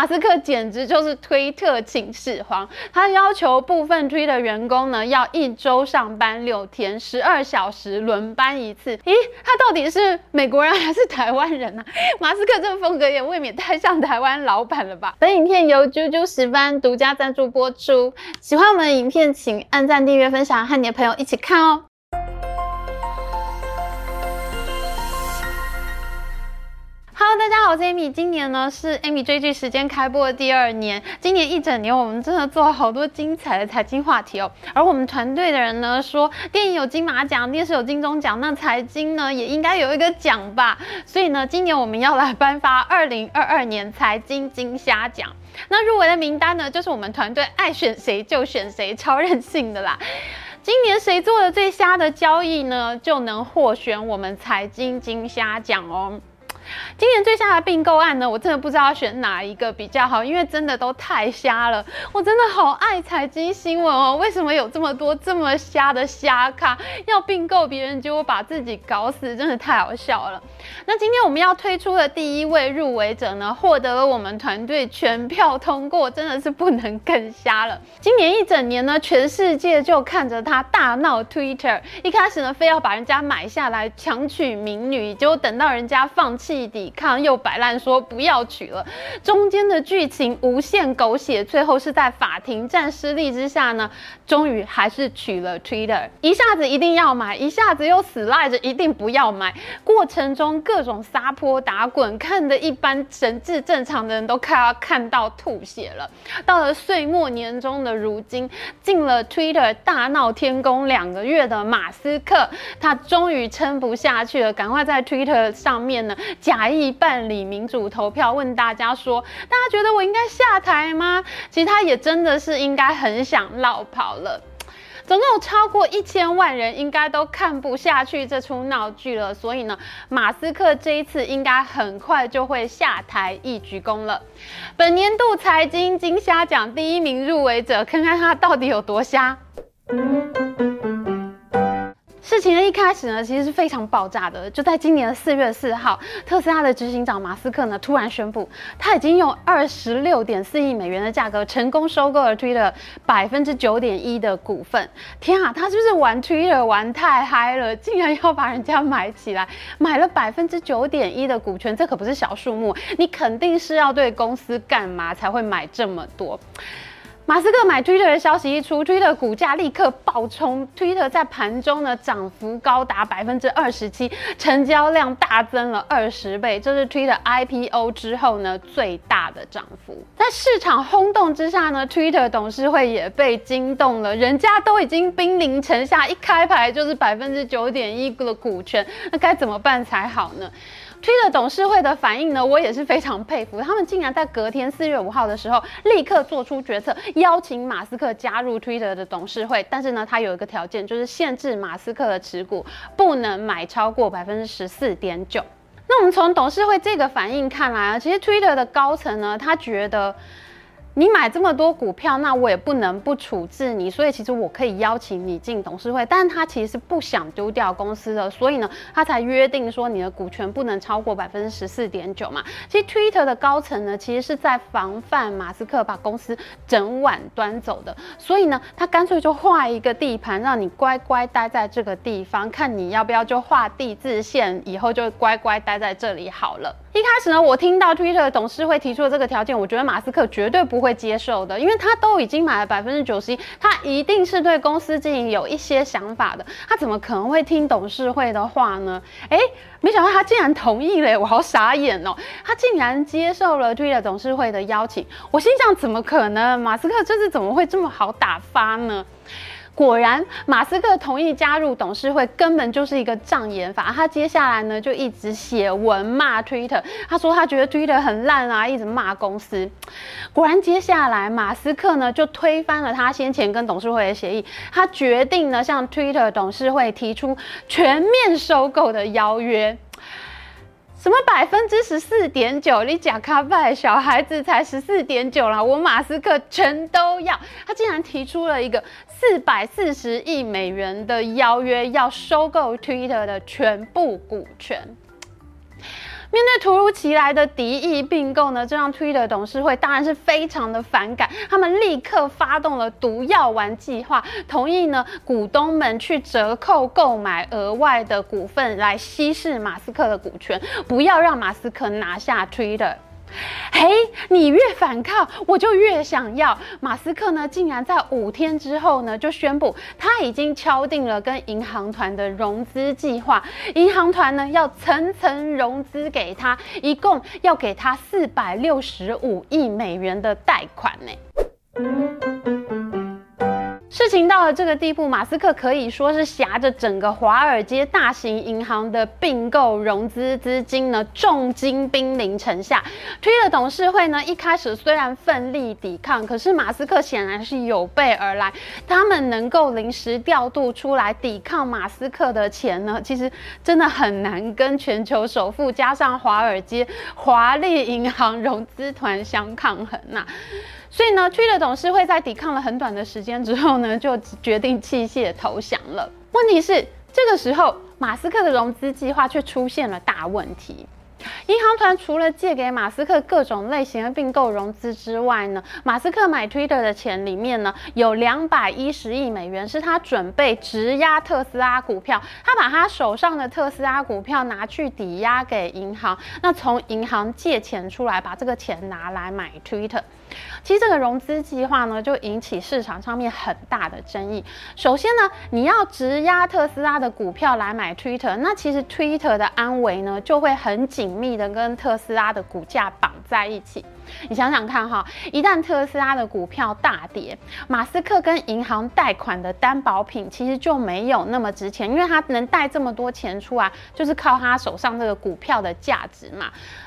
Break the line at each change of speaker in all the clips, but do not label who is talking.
马斯克简直就是推特请始皇，他要求部分推的员工呢要一周上班六天，十二小时轮班一次。咦，他到底是美国人还是台湾人呢、啊？马斯克这个风格也未免太像台湾老板了吧？本影片由啾啾十班独家赞助播出，喜欢我们的影片请按赞、订阅、分享，和你的朋友一起看哦。Hello，大家好，我是 Amy。今年呢是 Amy 追剧时间开播的第二年。今年一整年，我们真的做了好多精彩的财经话题哦。而我们团队的人呢说，电影有金马奖，电视有金钟奖，那财经呢也应该有一个奖吧。所以呢，今年我们要来颁发二零二二年财经金虾奖。那入围的名单呢，就是我们团队爱选谁就选谁，超任性的啦。今年谁做的最瞎的交易呢，就能获选我们财经金虾奖哦。今年最瞎的并购案呢，我真的不知道选哪一个比较好，因为真的都太瞎了。我真的好爱财经新闻哦，为什么有这么多这么瞎的瞎咖要并购别人，结果把自己搞死，真的太好笑了。那今天我们要推出的第一位入围者呢，获得了我们团队全票通过，真的是不能更瞎了。今年一整年呢，全世界就看着他大闹 Twitter，一开始呢，非要把人家买下来强娶民女，结果等到人家放弃抵抗，又摆烂说不要娶了。中间的剧情无限狗血，最后是在法庭战失利之下呢，终于还是娶了 Twitter。一下子一定要买，一下子又死赖着一定不要买，过程中。各种撒泼打滚，看得一般神智正常的人都快要看到吐血了。到了岁末年终的如今，进了 Twitter 大闹天宫两个月的马斯克，他终于撑不下去了，赶快在 Twitter 上面呢假意办理民主投票，问大家说：大家觉得我应该下台吗？其实他也真的是应该很想落跑了。总共有超过一千万人应该都看不下去这出闹剧了，所以呢，马斯克这一次应该很快就会下台一鞠躬了。本年度财经金虾奖第一名入围者，看看他到底有多瞎。事情的一开始呢，其实是非常爆炸的。就在今年的四月四号，特斯拉的执行长马斯克呢，突然宣布，他已经用二十六点四亿美元的价格成功收购了 Twitter 百分之九点一的股份。天啊，他是不是玩 Twitter 玩太嗨了，竟然要把人家买起来，买了百分之九点一的股权，这可不是小数目。你肯定是要对公司干嘛才会买这么多？马斯克买 Twitter 的消息一出，Twitter 股价立刻暴冲，Twitter 在盘中呢涨幅高达百分之二十七，成交量大增了二十倍，这是 Twitter IPO 之后呢最大的涨幅。在市场轰动之下呢，Twitter 董事会也被惊动了，人家都已经兵临城下，一开牌就是百分之九点一的股权，那该怎么办才好呢？Twitter 董事会的反应呢，我也是非常佩服。他们竟然在隔天四月五号的时候，立刻做出决策，邀请马斯克加入 Twitter 的董事会。但是呢，他有一个条件，就是限制马斯克的持股不能买超过百分之十四点九。那我们从董事会这个反应看来啊，其实 Twitter 的高层呢，他觉得。你买这么多股票，那我也不能不处置你，所以其实我可以邀请你进董事会，但是他其实是不想丢掉公司的，所以呢，他才约定说你的股权不能超过百分之十四点九嘛。其实 Twitter 的高层呢，其实是在防范马斯克把公司整碗端走的，所以呢，他干脆就画一个地盘，让你乖乖待在这个地方，看你要不要就画地自限，以后就乖乖待在这里好了。一开始呢，我听到 Twitter 董事会提出的这个条件，我觉得马斯克绝对不会接受的，因为他都已经买了百分之九十一，他一定是对公司经营有一些想法的，他怎么可能会听董事会的话呢？诶，没想到他竟然同意了，我好傻眼哦，他竟然接受了 Twitter 董事会的邀请，我心想怎么可能？马斯克这次怎么会这么好打发呢？果然，马斯克同意加入董事会，根本就是一个障眼法。他接下来呢，就一直写文骂 Twitter。他说他觉得 Twitter 很烂啊，一直骂公司。果然，接下来马斯克呢就推翻了他先前跟董事会的协议，他决定呢向 Twitter 董事会提出全面收购的邀约。什么百分之十四点九？你讲卡拜小孩子才十四点九啦，我马斯克全都要。他竟然提出了一个四百四十亿美元的邀约，要收购 Twitter 的全部股权。面对突如其来的敌意并购呢，这让 Twitter 董事会当然是非常的反感，他们立刻发动了毒药丸计划，同意呢股东们去折扣购买额外的股份来稀释马斯克的股权，不要让马斯克拿下 Twitter。嘿，你越反抗，我就越想要。马斯克呢，竟然在五天之后呢，就宣布他已经敲定了跟银行团的融资计划。银行团呢，要层层融资给他，一共要给他四百六十五亿美元的贷款呢。事情到了这个地步，马斯克可以说是挟着整个华尔街大型银行的并购融资资金呢，重金兵临城下。Twitter 董事会呢，一开始虽然奋力抵抗，可是马斯克显然是有备而来。他们能够临时调度出来抵抗马斯克的钱呢，其实真的很难跟全球首富加上华尔街华丽银行融资团相抗衡呐、啊。所以呢，Twitter 董事会在抵抗了很短的时间之后呢，就决定弃械投降了。问题是，这个时候马斯克的融资计划却出现了大问题。银行团除了借给马斯克各种类型的并购融资之外呢，马斯克买 Twitter 的钱里面呢，有两百一十亿美元是他准备质押特斯拉股票，他把他手上的特斯拉股票拿去抵押给银行，那从银行借钱出来，把这个钱拿来买 Twitter。其实这个融资计划呢，就引起市场上面很大的争议。首先呢，你要质押特斯拉的股票来买 Twitter，那其实 Twitter 的安危呢，就会很紧密的跟特斯拉的股价绑在一起。你想想看哈，一旦特斯拉的股票大跌，马斯克跟银行贷款的担保品其实就没有那么值钱，因为他能贷这么多钱出来，就是靠他手上这个股票的价值嘛。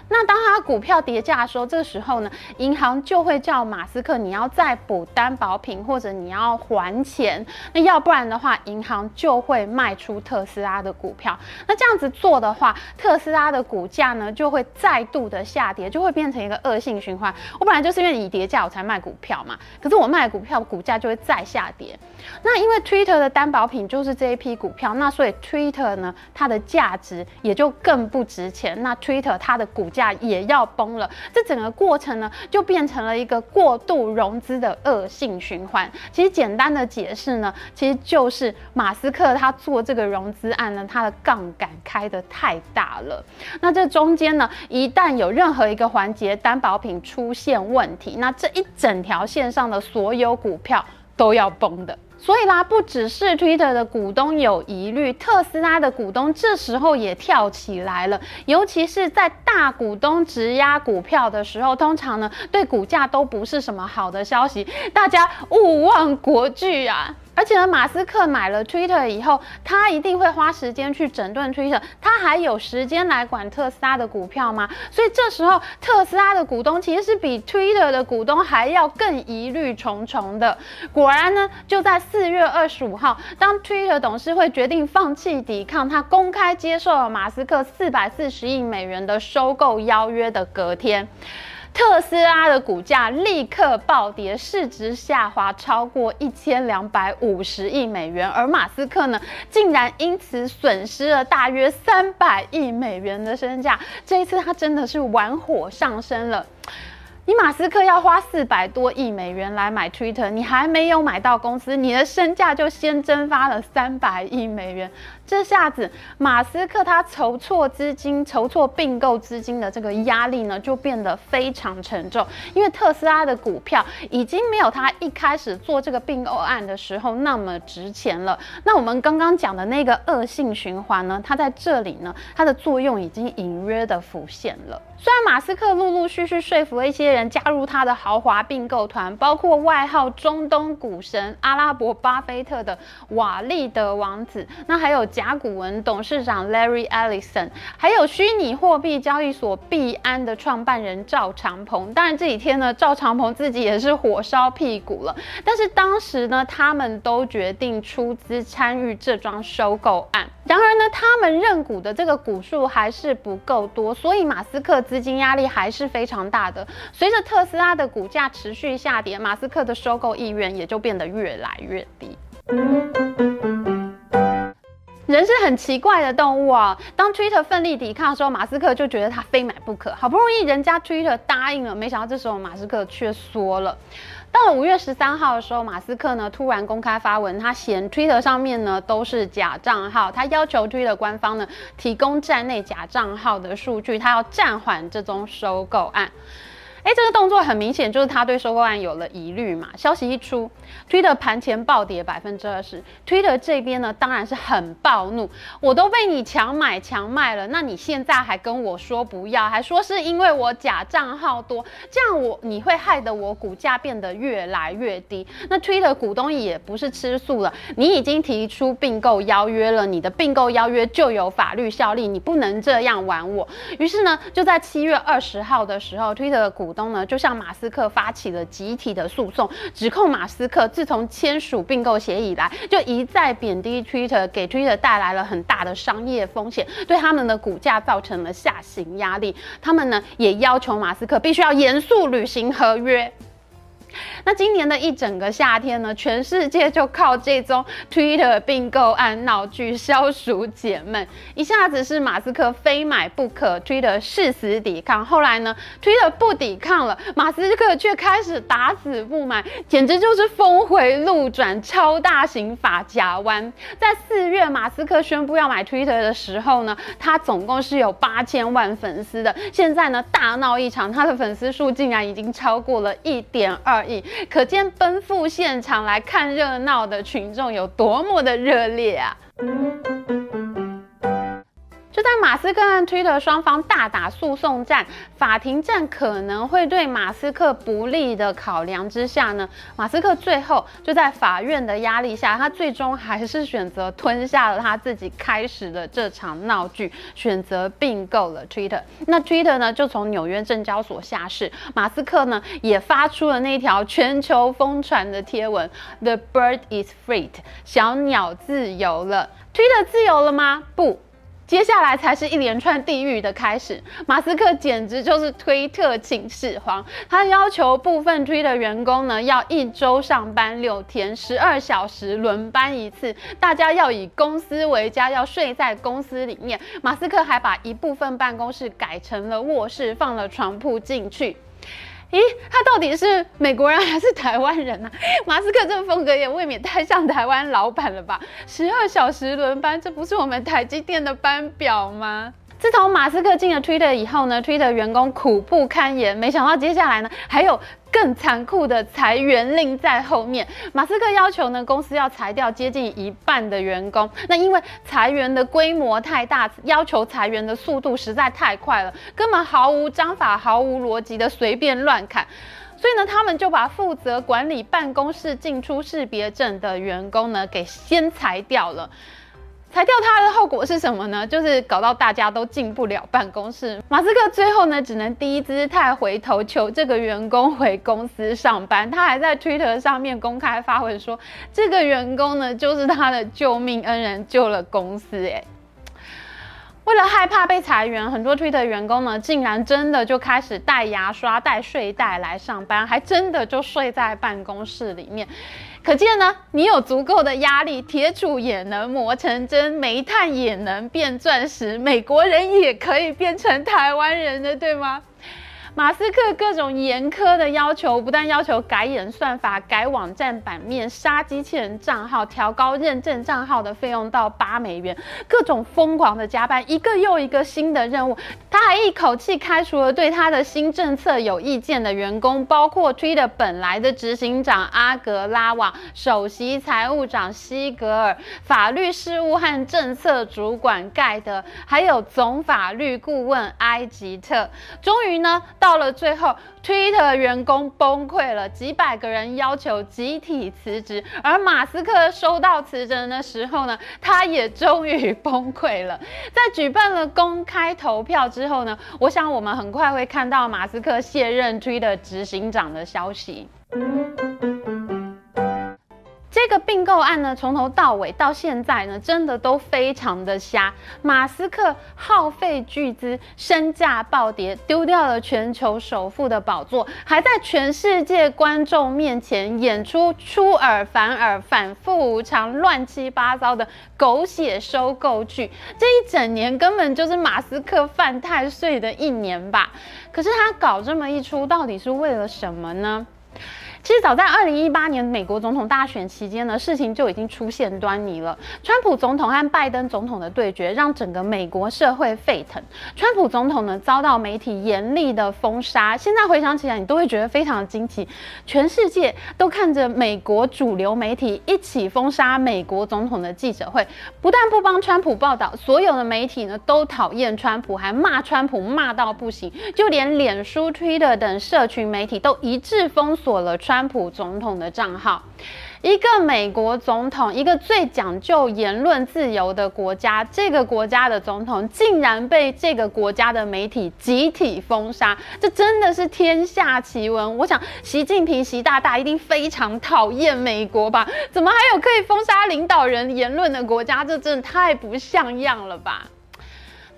那当他股票跌价的时候，这个时候呢，银行就会叫马斯克你要再补担保品，或者你要还钱。那要不然的话，银行就会卖出特斯拉的股票。那这样子做的话，特斯拉的股价呢就会再度的下跌，就会变成一个恶性循我本来就是因为你跌价我才卖股票嘛，可是我卖股票，股价就会再下跌。那因为 Twitter 的担保品就是这一批股票，那所以 Twitter 呢，它的价值也就更不值钱。那 Twitter 它的股价也要崩了，这整个过程呢，就变成了一个过度融资的恶性循环。其实简单的解释呢，其实就是马斯克他做这个融资案呢，他的杠杆开得太大了。那这中间呢，一旦有任何一个环节担保品出现问题，那这一整条线上的所有股票都要崩的。所以啦，不只是 Twitter 的股东有疑虑，特斯拉的股东这时候也跳起来了。尤其是在大股东质押股票的时候，通常呢，对股价都不是什么好的消息。大家勿忘国际啊！而且呢，马斯克买了 Twitter 以后，他一定会花时间去整顿 Twitter，他还有时间来管特斯拉的股票吗？所以这时候，特斯拉的股东其实是比 Twitter 的股东还要更疑虑重重的。果然呢，就在四月二十五号，当 Twitter 董事会决定放弃抵抗，他公开接受了马斯克四百四十亿美元的收购邀约的隔天。特斯拉的股价立刻暴跌，市值下滑超过一千两百五十亿美元，而马斯克呢，竟然因此损失了大约三百亿美元的身价。这一次他真的是玩火上身了。你马斯克要花四百多亿美元来买 Twitter，你还没有买到公司，你的身价就先蒸发了三百亿美元。这下子，马斯克他筹措资金、筹措并购资金的这个压力呢，就变得非常沉重。因为特斯拉的股票已经没有他一开始做这个并购案的时候那么值钱了。那我们刚刚讲的那个恶性循环呢，它在这里呢，它的作用已经隐约的浮现了。虽然马斯克陆陆续续说服了一些人加入他的豪华并购团，包括外号中东股神、阿拉伯巴菲特的瓦利德王子，那还有甲骨文董事长 Larry Ellison，还有虚拟货币交易所币安的创办人赵长鹏。当然这几天呢，赵长鹏自己也是火烧屁股了。但是当时呢，他们都决定出资参与这桩收购案。然而呢，他们认股的这个股数还是不够多，所以马斯克。资金压力还是非常大的。随着特斯拉的股价持续下跌，马斯克的收购意愿也就变得越来越低。人是很奇怪的动物啊！当 Twitter 奋力抵抗的时候，马斯克就觉得他非买不可。好不容易人家 Twitter 答应了，没想到这时候马斯克却缩了。到了五月十三号的时候，马斯克呢突然公开发文，他嫌 Twitter 上面呢都是假账号，他要求 Twitter 官方呢提供站内假账号的数据，他要暂缓这宗收购案。哎，这个动作很明显就是他对收购案有了疑虑嘛。消息一出，Twitter 盘前暴跌百分之二十。Twitter 这边呢，当然是很暴怒，我都被你强买强卖了，那你现在还跟我说不要，还说是因为我假账号多，这样我你会害得我股价变得越来越低。那 Twitter 股东也不是吃素了，你已经提出并购邀约了，你的并购邀约就有法律效力，你不能这样玩我。于是呢，就在七月二十号的时候，Twitter 的东呢，就向马斯克发起了集体的诉讼，指控马斯克自从签署并购协议以来，就一再贬低 Twitter，给 Twitter 带来了很大的商业风险，对他们的股价造成了下行压力。他们呢，也要求马斯克必须要严肃履行合约。那今年的一整个夏天呢，全世界就靠这宗 Twitter 并购案闹剧消暑解闷。一下子是马斯克非买不可，Twitter 誓死抵抗；后来呢，Twitter 不抵抗了，马斯克却开始打死不买，简直就是峰回路转，超大型发夹弯。在四月，马斯克宣布要买 Twitter 的时候呢，他总共是有八千万粉丝的，现在呢大闹一场，他的粉丝数竟然已经超过了一点二。可见奔赴现场来看热闹的群众有多么的热烈啊！就在马斯克和 Twitter 双方大打诉讼战，法庭战可能会对马斯克不利的考量之下呢，马斯克最后就在法院的压力下，他最终还是选择吞下了他自己开始的这场闹剧，选择并购了 Twitter。那 Twitter 呢，就从纽约证交所下市，马斯克呢也发出了那条全球疯传的贴文：“The bird is free”，小鸟自由了。Twitter 自由了吗？不。接下来才是一连串地狱的开始。马斯克简直就是推特请始皇，他要求部分推特员工呢要一周上班六天，十二小时轮班一次，大家要以公司为家，要睡在公司里面。马斯克还把一部分办公室改成了卧室，放了床铺进去。咦，他到底是美国人还是台湾人呢、啊？马斯克这个风格也未免太像台湾老板了吧？十二小时轮班，这不是我们台积电的班表吗？自从马斯克进了 Twitter 以后呢，Twitter 员工苦不堪言。没想到接下来呢，还有更残酷的裁员令在后面。马斯克要求呢，公司要裁掉接近一半的员工。那因为裁员的规模太大，要求裁员的速度实在太快了，根本毫无章法、毫无逻辑的随便乱砍。所以呢，他们就把负责管理办公室进出识别证的员工呢，给先裁掉了。裁掉他的后果是什么呢？就是搞到大家都进不了办公室。马斯克最后呢，只能低姿态回头求这个员工回公司上班。他还在 Twitter 上面公开发文说，这个员工呢，就是他的救命恩人，救了公司。诶。为了害怕被裁员，很多 Twitter 员工呢，竟然真的就开始带牙刷、带睡袋来上班，还真的就睡在办公室里面。可见呢，你有足够的压力，铁杵也能磨成针，煤炭也能变钻石，美国人也可以变成台湾人的，对吗？马斯克各种严苛的要求，不但要求改演算法、改网站版面、杀机器人账号、调高认证账号的费用到八美元，各种疯狂的加班，一个又一个新的任务。他还一口气开除了对他的新政策有意见的员工，包括 Twitter 本来的执行长阿格拉瓦、首席财务长西格尔、法律事务和政策主管盖德，还有总法律顾问埃吉特。终于呢，到了最后，Twitter 员工崩溃了，几百个人要求集体辞职。而马斯克收到辞职的时候呢，他也终于崩溃了。在举办了公开投票之后呢，我想我们很快会看到马斯克卸任 Twitter 执行长的消息。这个并购案呢，从头到尾到现在呢，真的都非常的瞎。马斯克耗费巨资，身价暴跌，丢掉了全球首富的宝座，还在全世界观众面前演出出尔反尔、反复无常、乱七八糟的狗血收购剧。这一整年根本就是马斯克犯太岁的一年吧？可是他搞这么一出，到底是为了什么呢？其实早在二零一八年美国总统大选期间呢，事情就已经出现端倪了。川普总统和拜登总统的对决，让整个美国社会沸腾。川普总统呢，遭到媒体严厉的封杀。现在回想起来，你都会觉得非常的惊奇。全世界都看着美国主流媒体一起封杀美国总统的记者会，不但不帮川普报道，所有的媒体呢都讨厌川普，还骂川普骂到不行。就连脸书、Twitter 等社群媒体都一致封锁了川。川普总统的账号，一个美国总统，一个最讲究言论自由的国家，这个国家的总统竟然被这个国家的媒体集体封杀，这真的是天下奇闻。我想，习近平习大大一定非常讨厌美国吧？怎么还有可以封杀领导人言论的国家？这真的太不像样了吧？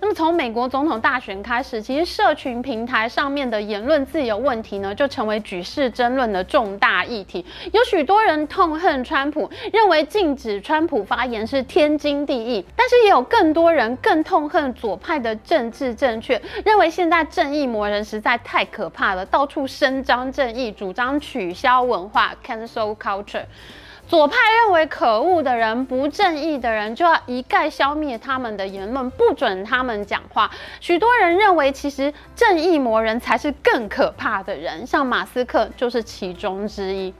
那么从美国总统大选开始，其实社群平台上面的言论自由问题呢，就成为举世争论的重大议题。有许多人痛恨川普，认为禁止川普发言是天经地义；但是也有更多人更痛恨左派的政治正确，认为现在正义魔人实在太可怕了，到处伸张正义，主张取消文化 （cancel culture）。左派认为可恶的人、不正义的人就要一概消灭他们的言论，不准他们讲话。许多人认为，其实正义魔人才是更可怕的人，像马斯克就是其中之一。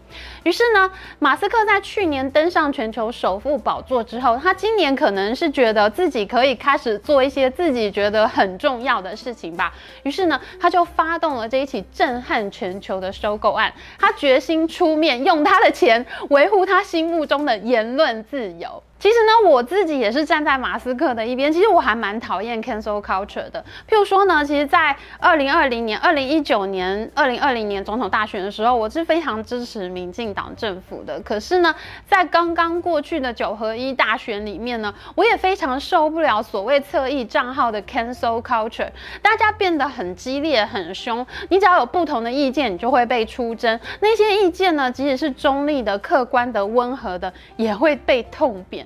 于是呢，马斯克在去年登上全球首富宝座之后，他今年可能是觉得自己可以开始做一些自己觉得很重要的事情吧。于是呢，他就发动了这一起震撼全球的收购案，他决心出面用他的钱维护他。他心目中的言论自由。其实呢，我自己也是站在马斯克的一边。其实我还蛮讨厌 cancel culture 的。譬如说呢，其实，在二零二零年、二零一九年、二零二零年总统大选的时候，我是非常支持民进党政府的。可是呢，在刚刚过去的九合一大选里面呢，我也非常受不了所谓侧翼账号的 cancel culture，大家变得很激烈、很凶。你只要有不同的意见，你就会被出征。那些意见呢，即使是中立的、客观的、温和的，也会被痛扁。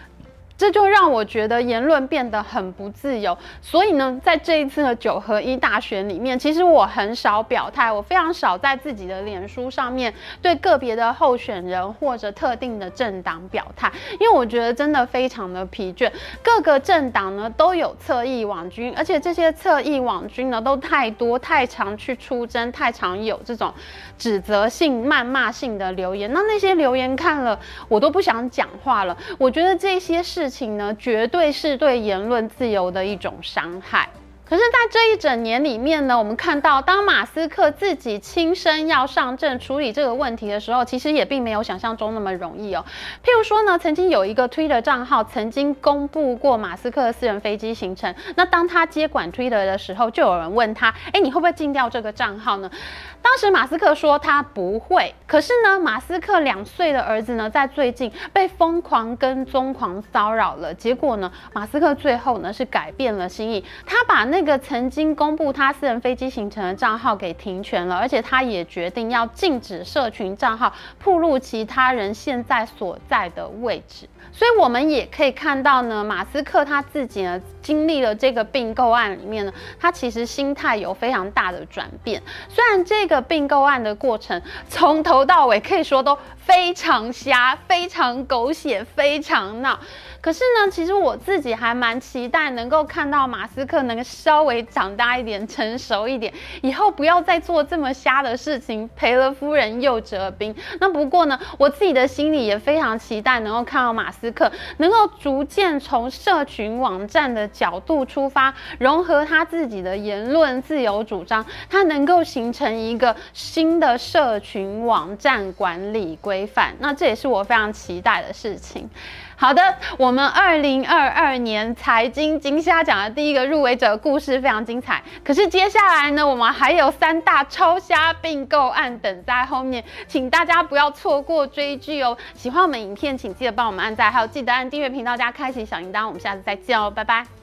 这就让我觉得言论变得很不自由。所以呢，在这一次的九合一大选里面，其实我很少表态，我非常少在自己的脸书上面对个别的候选人或者特定的政党表态，因为我觉得真的非常的疲倦。各个政党呢都有侧翼网军，而且这些侧翼网军呢都太多、太常去出征，太常有这种指责性、谩骂性的留言。那那些留言看了，我都不想讲话了。我觉得这些事情呢，绝对是对言论自由的一种伤害。可是，在这一整年里面呢，我们看到，当马斯克自己亲身要上阵处理这个问题的时候，其实也并没有想象中那么容易哦。譬如说呢，曾经有一个 Twitter 账号曾经公布过马斯克的私人飞机行程，那当他接管 Twitter 的时候，就有人问他：“哎，你会不会禁掉这个账号呢？”当时马斯克说他不会。可是呢，马斯克两岁的儿子呢，在最近被疯狂跟踪狂骚扰了。结果呢，马斯克最后呢是改变了心意，他把那个曾经公布他私人飞机行程的账号给停权了，而且他也决定要禁止社群账号曝露其他人现在所在的位置。所以，我们也可以看到呢，马斯克他自己呢，经历了这个并购案里面呢，他其实心态有非常大的转变。虽然这个并购案的过程从头到尾可以说都非常瞎、非常狗血、非常闹。可是呢，其实我自己还蛮期待能够看到马斯克能稍微长大一点、成熟一点，以后不要再做这么瞎的事情，赔了夫人又折兵。那不过呢，我自己的心里也非常期待能够看到马斯克能够逐渐从社群网站的角度出发，融合他自己的言论自由主张，他能够形成一个新的社群网站管理规范。那这也是我非常期待的事情。好的，我们二零二二年财经金虾奖的第一个入围者故事非常精彩。可是接下来呢，我们还有三大超虾并购案等在后面，请大家不要错过追剧哦。喜欢我们影片，请记得帮我们按赞，还有记得按订阅频道加开启小铃铛。我们下次再见哦，拜拜。